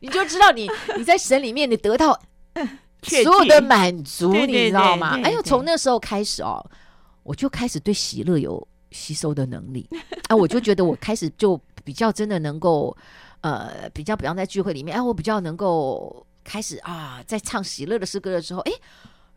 你就知道你 你在神里面你得到 所有的满足，你知道吗？哎呦，从那时候开始哦，我就开始对喜乐有吸收的能力啊，我就觉得我开始就比较真的能够呃，比较比方在聚会里面，哎，我比较能够开始啊，在唱喜乐的诗歌的时候，哎。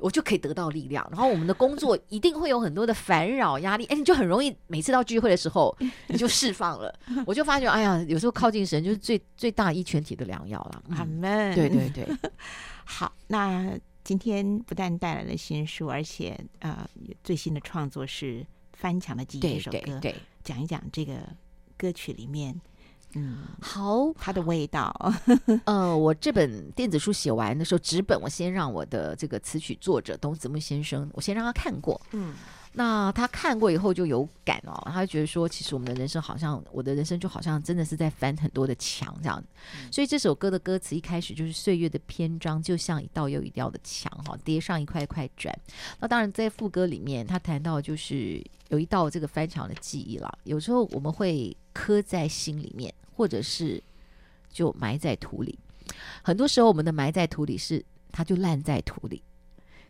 我就可以得到力量，然后我们的工作一定会有很多的烦扰压力，哎，你就很容易每次到聚会的时候 你就释放了。我就发觉，哎呀，有时候靠近神就是最最大一全体的良药了。阿门。对对对，好，那今天不但带来了新书，而且呃，最新的创作是《翻墙的记忆》这首歌，对，对，对，讲一讲这个歌曲里面。嗯，好，它的味道。呃，我这本电子书写完的时候，纸本我先让我的这个词曲作者董子木先生，我先让他看过。嗯，那他看过以后就有感哦，他就觉得说，其实我们的人生好像，我的人生就好像真的是在翻很多的墙这样。嗯，所以这首歌的歌词一开始就是岁月的篇章，就像一道又一道的墙哈，叠上一块一块砖。那当然在副歌里面，他谈到就是有一道这个翻墙的记忆了，有时候我们会刻在心里面。或者是就埋在土里，很多时候我们的埋在土里是它就烂在土里，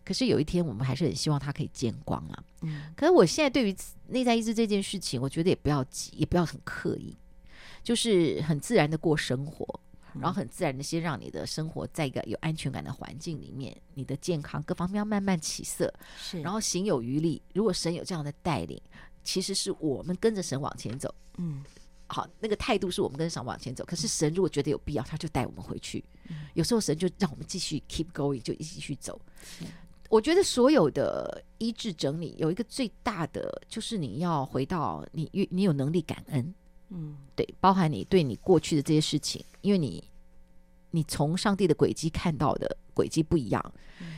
可是有一天我们还是很希望它可以见光啊。嗯，可是我现在对于内在意志这件事情，我觉得也不要急，也不要很刻意，就是很自然的过生活，然后很自然的先让你的生活在一个有安全感的环境里面，你的健康各方面要慢慢起色，是，然后行有余力。如果神有这样的带领，其实是我们跟着神往前走，嗯。好，那个态度是我们跟上往前走。可是神如果觉得有必要，他就带我们回去。有时候神就让我们继续 keep going，就一起去走。我觉得所有的医治整理有一个最大的，就是你要回到你，你有能力感恩。嗯，对，包含你对你过去的这些事情，因为你你从上帝的轨迹看到的轨迹不一样。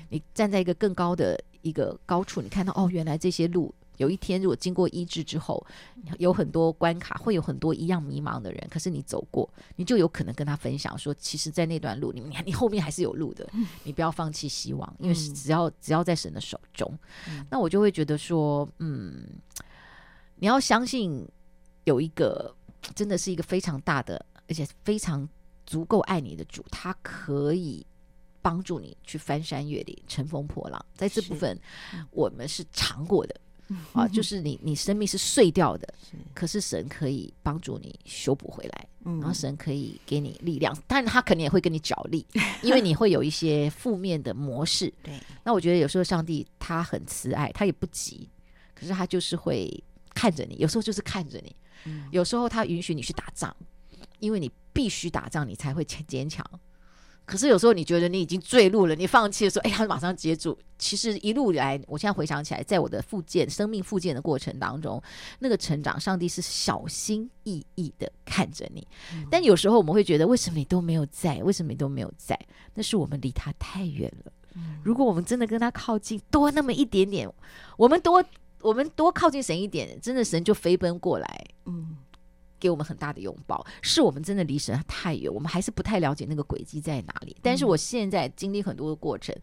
你站在一个更高的一个高处，你看到哦，原来这些路。有一天，如果经过医治之后，有很多关卡，会有很多一样迷茫的人。可是你走过，你就有可能跟他分享说，其实，在那段路，你你你后面还是有路的。你不要放弃希望，因为只要只要在神的手中，那我就会觉得说，嗯，你要相信有一个真的是一个非常大的，而且非常足够爱你的主，他可以帮助你去翻山越岭、乘风破浪。在这部分，我们是尝过的。啊，就是你，你生命是碎掉的，可是神可以帮助你修补回来，嗯、然后神可以给你力量，但他肯定也会跟你角力，因为你会有一些负面的模式。对，那我觉得有时候上帝他很慈爱，他也不急，可是他就是会看着你，有时候就是看着你，嗯、有时候他允许你去打仗，因为你必须打仗，你才会坚强。可是有时候你觉得你已经坠入了，你放弃的时候，哎，他马上接住。其实一路以来，我现在回想起来，在我的复健、生命复健的过程当中，那个成长，上帝是小心翼翼的看着你。嗯、但有时候我们会觉得，为什么你都没有在？为什么你都没有在？那是我们离他太远了。嗯、如果我们真的跟他靠近多那么一点点，我们多我们多靠近神一点，真的神就飞奔过来。嗯。给我们很大的拥抱，是我们真的离神太远，我们还是不太了解那个轨迹在哪里。但是我现在经历很多的过程，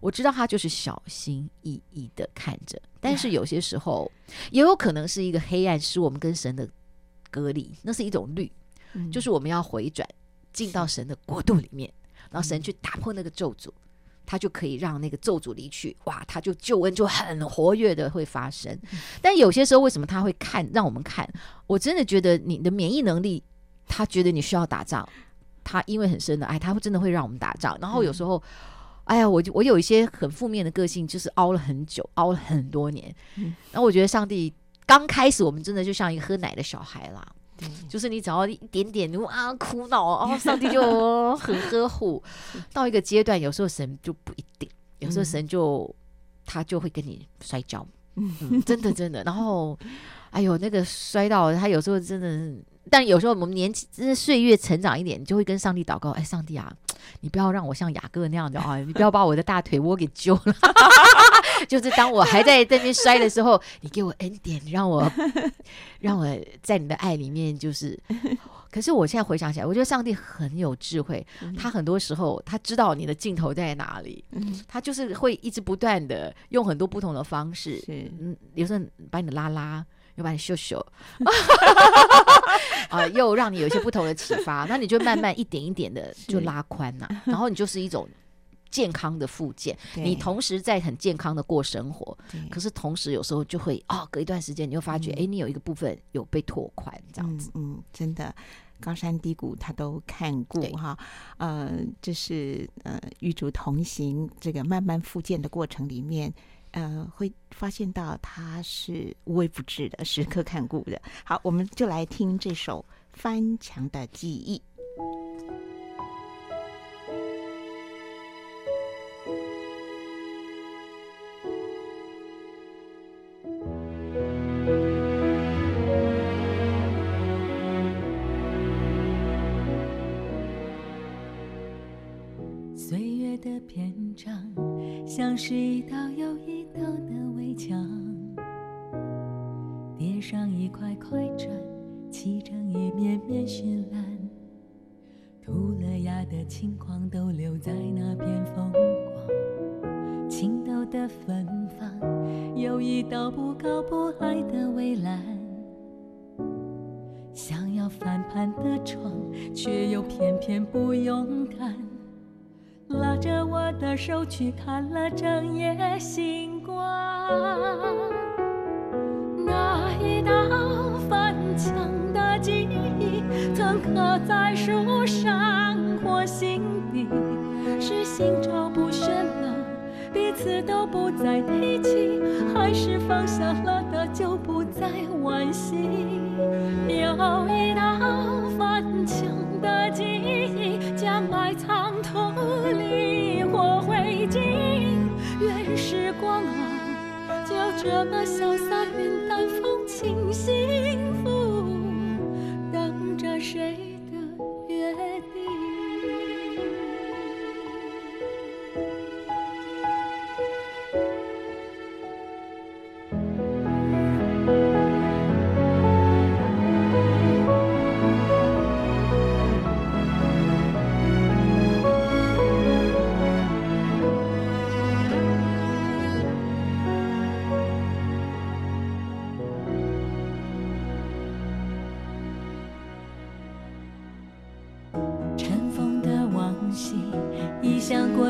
我知道他就是小心翼翼的看着。但是有些时候也有可能是一个黑暗，是我们跟神的隔离，那是一种绿，就是我们要回转进到神的国度里面，然后神去打破那个咒诅。他就可以让那个咒诅离去，哇，他就救恩就很活跃的会发生。但有些时候，为什么他会看让我们看？我真的觉得你的免疫能力，他觉得你需要打仗，他因为很深的爱，他会真的会让我们打仗。然后有时候，哎呀，我就我有一些很负面的个性，就是熬了很久，熬了很多年。然后我觉得上帝刚开始，我们真的就像一个喝奶的小孩啦。就是你只要一点点，你啊苦恼哦，上帝就很呵护。到一个阶段，有时候神就不一定，有时候神就他就会跟你摔跤，嗯，真的真的。然后，哎呦，那个摔到他有时候真的。但有时候我们年纪真的岁月成长一点，你就会跟上帝祷告：哎，上帝啊，你不要让我像雅各那样的啊，你不要把我的大腿窝给揪了。就是当我还在这边摔的时候，你给我恩典，让我 让我在你的爱里面。就是，可是我现在回想起来，我觉得上帝很有智慧，他很多时候他知道你的尽头在哪里，他就是会一直不断的用很多不同的方式，嗯，有时候把你拉拉。又把你秀秀，啊，又让你有一些不同的启发，那你就慢慢一点一点的就拉宽呐，然后你就是一种健康的复健，你同时在很健康的过生活，可是同时有时候就会哦，隔一段时间你又发觉，哎，你有一个部分有被拓宽这样子，嗯，真的，高山低谷他都看过哈，呃，这是呃与主同行这个慢慢复健的过程里面，呃，会发现到他是无微不至的，时刻看顾的。好，我们就来听这首《翻墙的记忆》。的篇章像是一道又一道的围墙，叠上一块块砖，砌成一面面绚烂。涂了鸦的轻狂都留在那片风光，青豆的芬芳，有一道不高不矮的围栏。想要翻盘的窗，却又偏偏不勇敢。拉着我的手去看了整夜星光，那一道翻墙的记忆，曾刻在树上或心底，是心照不宣了，彼此都不再提起，还是放下了的就不再惋惜。有一道翻墙的记忆，将爱藏土里或灰烬，愿时光啊，就这么潇洒云淡风轻，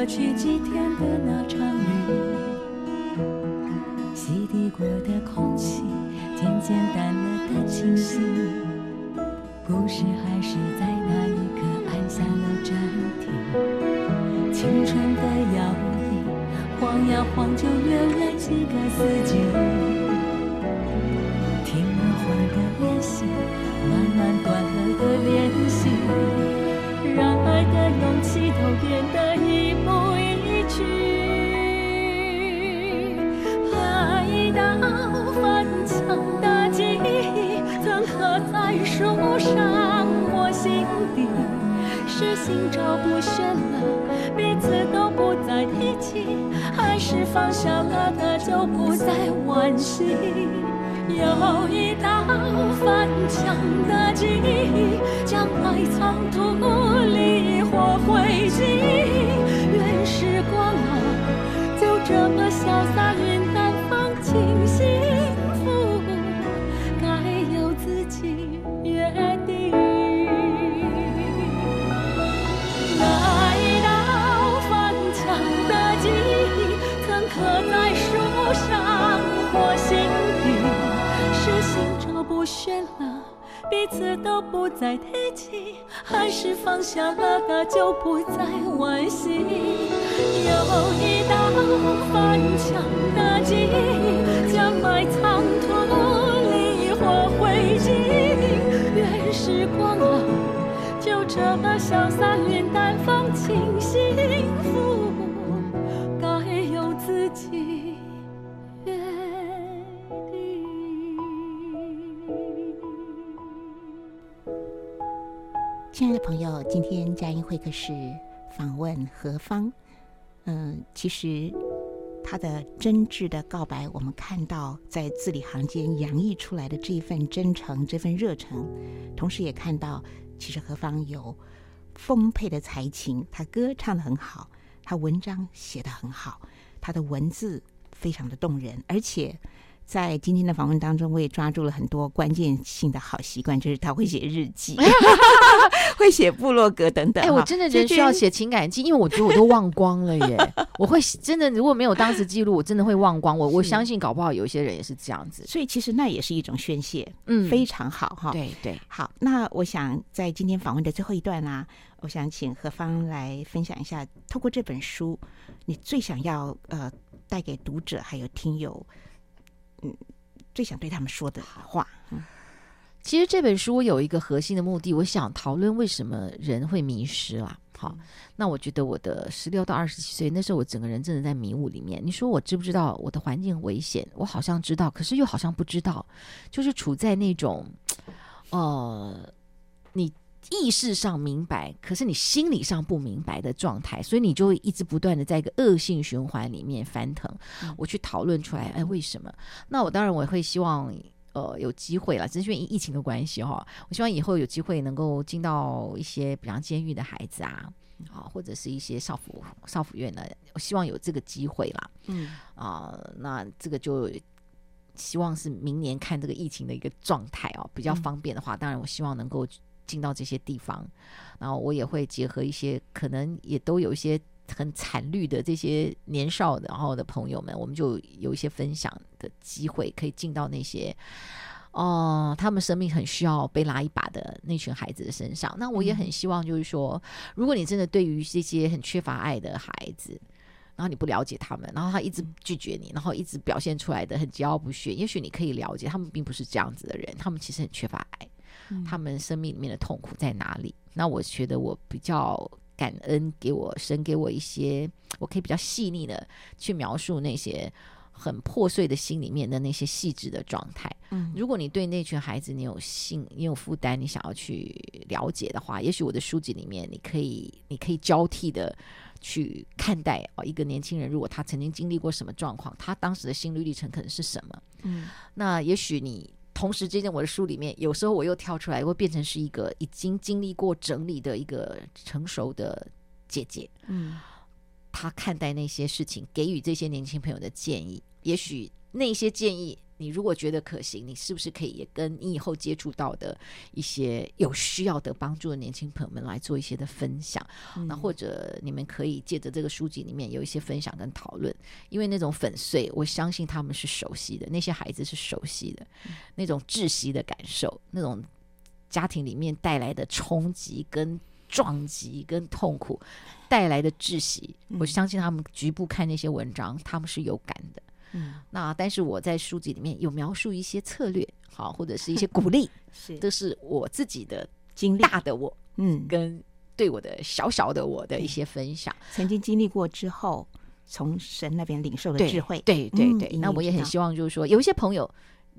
过去几天的那场雨，洗涤过的空气渐渐淡了的清晰。故事还是在那一刻按下了暂停。青春的摇椅，晃呀晃就远了几个四季。停了会的练习，慢慢断了的联系，爱的勇气都变得一步一趋。那一道翻墙的记忆，曾刻在树上或心底，是心照不宣了，彼此都不再提起，还是放下了的就不再惋惜。有一道翻墙的记忆，将埋藏土里或灰烬。愿时光啊，就这么潇洒彼此都不再提起，还是放下了的就不再惋惜。有一道翻墙的记忆，将埋藏土里或灰烬。愿时光啊，就这么潇洒云淡风轻，幸福该由自己。亲爱的朋友，今天佳音会客室访问何方。嗯、其实他的真挚的告白，我们看到在字里行间洋溢出来的这一份真诚、这份热诚，同时也看到其实何方有丰沛的才情，他歌唱得很好，他文章写得很好，他的文字非常的动人，而且。在今天的访问当中，我也抓住了很多关键性的好习惯，就是他会写日记，会写部落格等等。哎，我真的人需要写情感记，因为我觉得我都忘光了耶。我会真的如果没有当时记录，我真的会忘光。我我相信搞不好有一些人也是这样子。所以其实那也是一种宣泄，嗯，非常好哈。对对，好。那我想在今天访问的最后一段啦，我想请何方来分享一下，透过这本书，你最想要呃带给读者还有听友，嗯，最想对他们说的话。嗯。其实这本书有一个核心的目的，我想讨论为什么人会迷失啦。好，那我觉得我的十六到二十七岁那时候，我整个人真的在迷雾里面。你说我知不知道我的环境危险？我好像知道，可是又好像不知道，就是处在那种，呃，你意识上明白，可是你心理上不明白的状态，所以你就会一直不断的在一个恶性循环里面翻腾。我去讨论出来，哎，为什么？那我当然我会希望。呃，有机会了，只是因为疫情的关系哈。我希望以后有机会能够进到一些，比方监狱的孩子啊，啊，或者是一些少辅少辅院呢，我希望有这个机会啦。嗯啊，那这个就希望是明年看这个疫情的一个状态哦，比较方便的话，嗯、当然我希望能够进到这些地方，然后我也会结合一些可能也都有一些。很惨绿的这些年少的然后的朋友们，我们就有一些分享的机会，可以进到那些哦，他们生命很需要被拉一把的那群孩子的身上。那我也很希望，就是说，如果你真的对于这些很缺乏爱的孩子，然后你不了解他们，然后他一直拒绝你，然后一直表现出来的很桀骜不驯，也许你可以了解，他们并不是这样子的人，他们其实很缺乏爱，他们生命里面的痛苦在哪里？那我觉得我比较。感恩给我神给我一些，我可以比较细腻的去描述那些很破碎的心里面的那些细致的状态。嗯，如果你对那群孩子你有心，你有负担，你想要去了解的话，也许我的书籍里面你可以，你可以交替的去看待哦，一个年轻人如果他曾经经历过什么状况，他当时的心路历程可能是什么？嗯，那也许你。同时，之间我的书里面，有时候我又跳出来，会变成是一个已经经历过整理的一个成熟的姐姐。嗯，她看待那些事情，给予这些年轻朋友的建议，也许那些建议。你如果觉得可行，你是不是可以也跟你以后接触到的一些有需要的帮助的年轻朋友们来做一些的分享？嗯、那或者你们可以借着这个书籍里面有一些分享跟讨论，因为那种粉碎，我相信他们是熟悉的，那些孩子是熟悉的，嗯、那种窒息的感受，那种家庭里面带来的冲击跟撞击跟痛苦带来的窒息，嗯、我相信他们局部看那些文章，他们是有感的。嗯，那但是我在书籍里面有描述一些策略，好，或者是一些鼓励，是，这是我自己的经历，大的我，嗯，跟对我的小小的我的一些分享，曾经经历过之后，从神那边领受的智慧，对对对，对，嗯，那我也很希望就是说，有一些朋友。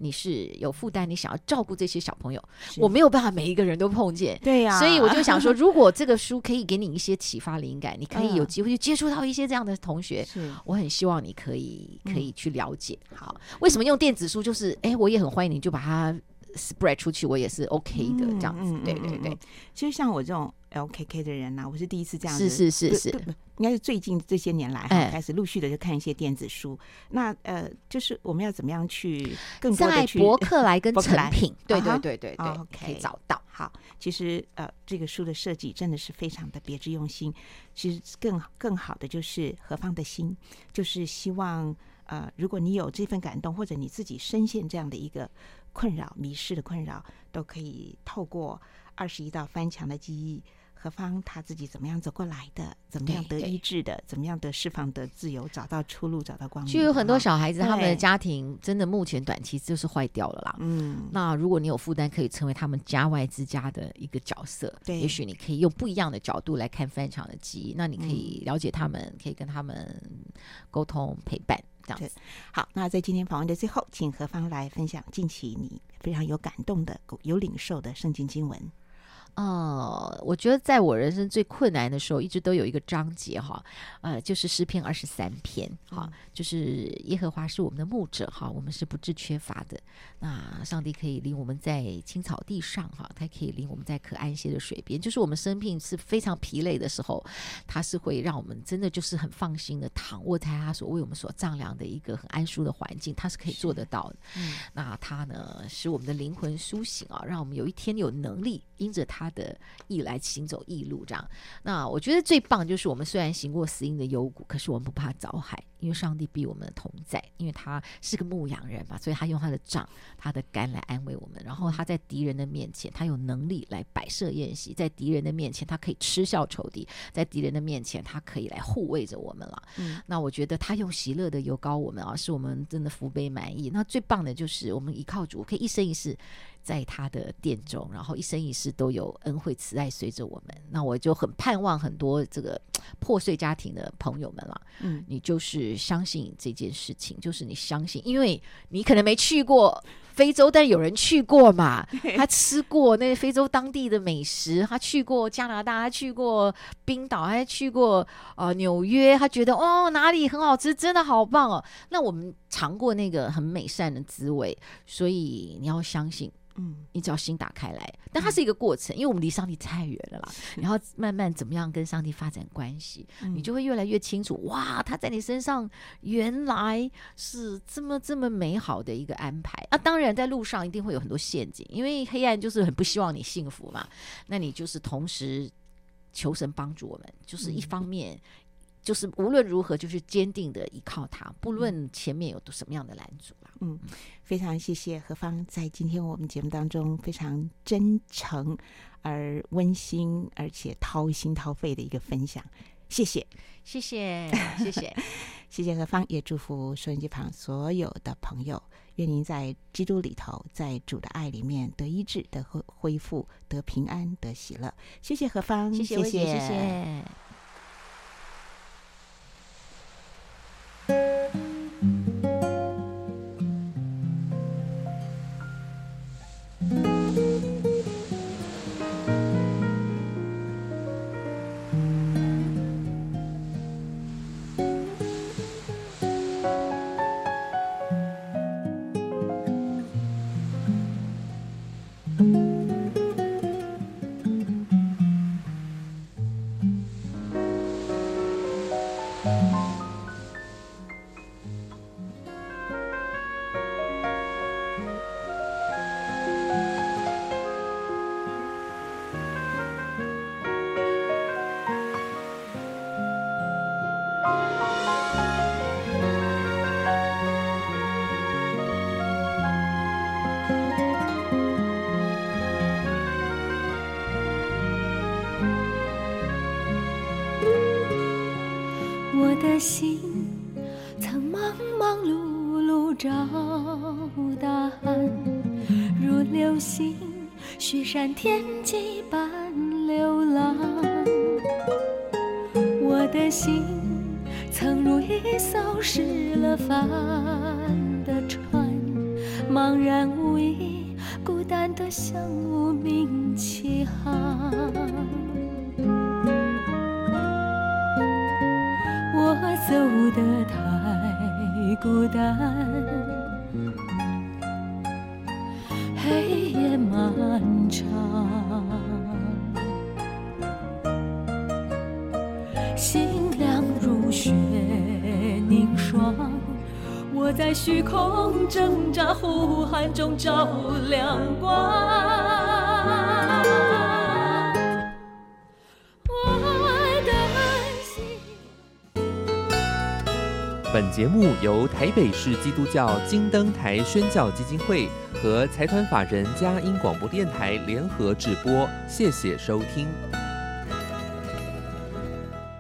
你是有负担，你想要照顾这些小朋友，我没有办法每一个人都碰见，对呀、啊，所以我就想说，如果这个书可以给你一些启发灵感，你可以有机会去接触到一些这样的同学，是，我很希望你可以可以去了解。嗯、好，为什么用电子书？就是哎，我也很欢迎你，就把它 spread 出去，我也是 OK 的这样子。对对对，其实像我这种。LKK 的人呐、啊，我是第一次这样子，是是是是，应该是最近这些年来哈，开始陆续的就看一些电子书。那呃，就是我们要怎么样去更多的去博客来跟成品，对对对对对，可以找到。好，其实呃，这个书的设计真的是非常的别致用心。其实更更好的就是何方的心，就是希望呃，如果你有这份感动，或者你自己深陷这样的一个困扰、迷失的困扰，都可以透过二十一道翻墙的记忆。何方他自己怎么样走过来的？怎么样得医治的？怎么样得释放得自由？找到出路，找到光明。就有很多小孩子，他们的家庭真的目前短期就是坏掉了啦。嗯，那如果你有负担，可以成为他们家外之家的一个角色。对，也许你可以用不一样的角度来看翻墙的记忆。那你可以了解他们，嗯、可以跟他们沟通陪伴这样子。好，那在今天访问的最后，请何方来分享近期你非常有感动的、有领受的圣经经文。哦，我觉得在我人生最困难的时候，一直都有一个章节哈，呃，就是诗篇二十三篇哈，就是耶和华是我们的牧者哈，我们是不致缺乏的。那上帝可以领我们在青草地上，哈，他可以领我们在可安歇的水边。就是我们生病是非常疲累的时候，他是会让我们真的就是很放心的躺卧在他所为我们所丈量的一个很安舒的环境，他是可以做得到的。嗯，那他呢，使我们的灵魂苏醒啊，让我们有一天有能力因着他他的意来行走异路，这样。那我觉得最棒就是我们虽然行过死荫的幽谷，可是我们不怕遭害，因为上帝比我们同在，因为他是个牧羊人嘛，所以他用他的杖。他的肝来安慰我们，然后他在敌人的面前，他有能力来摆设宴席，在敌人的面前，他可以嗤笑仇敌，在敌人的面前，他可以来护卫着我们了。嗯，那我觉得他用喜乐的油膏我们啊，是我们真的福杯满意。那最棒的就是我们依靠主，可以一生一世。在他的殿中，然后一生一世都有恩惠慈爱随着我们。那我就很盼望很多这个破碎家庭的朋友们了。嗯，你就是相信这件事情，就是你相信，因为你可能没去过非洲，但有人去过嘛。他吃过那非洲当地的美食，他去过加拿大，他去过冰岛，还去过呃纽约，他觉得哦哪里很好吃，真的好棒哦。那我们尝过那个很美善的滋味，所以你要相信。嗯，你只要心打开来，但它是一个过程，嗯、因为我们离上帝太远了啦。然后慢慢怎么样跟上帝发展关系，嗯、你就会越来越清楚。哇，他在你身上原来是这么这么美好的一个安排啊！当然，在路上一定会有很多陷阱，因为黑暗就是很不希望你幸福嘛。那你就是同时求神帮助我们，就是一方面。嗯就是无论如何，就是坚定的依靠他，不论前面有什么样的拦阻。嗯，非常谢谢何芳在今天我们节目当中非常真诚而温馨，而且掏心掏肺的一个分享。谢谢，谢谢，谢谢，谢谢何芳，也祝福收音机旁所有的朋友，愿您在基督里头，在主的爱里面得医治、得恢恢复、得平安、得喜乐。谢谢何芳，谢谢，谢谢。谢谢 Thank you. 心曾忙忙碌碌找答案，如流星许山天挣扎，呼喊中照亮光。本节目由台北市基督教金灯台宣教基金会和财团法人佳音广播电台联合制播，谢谢收听。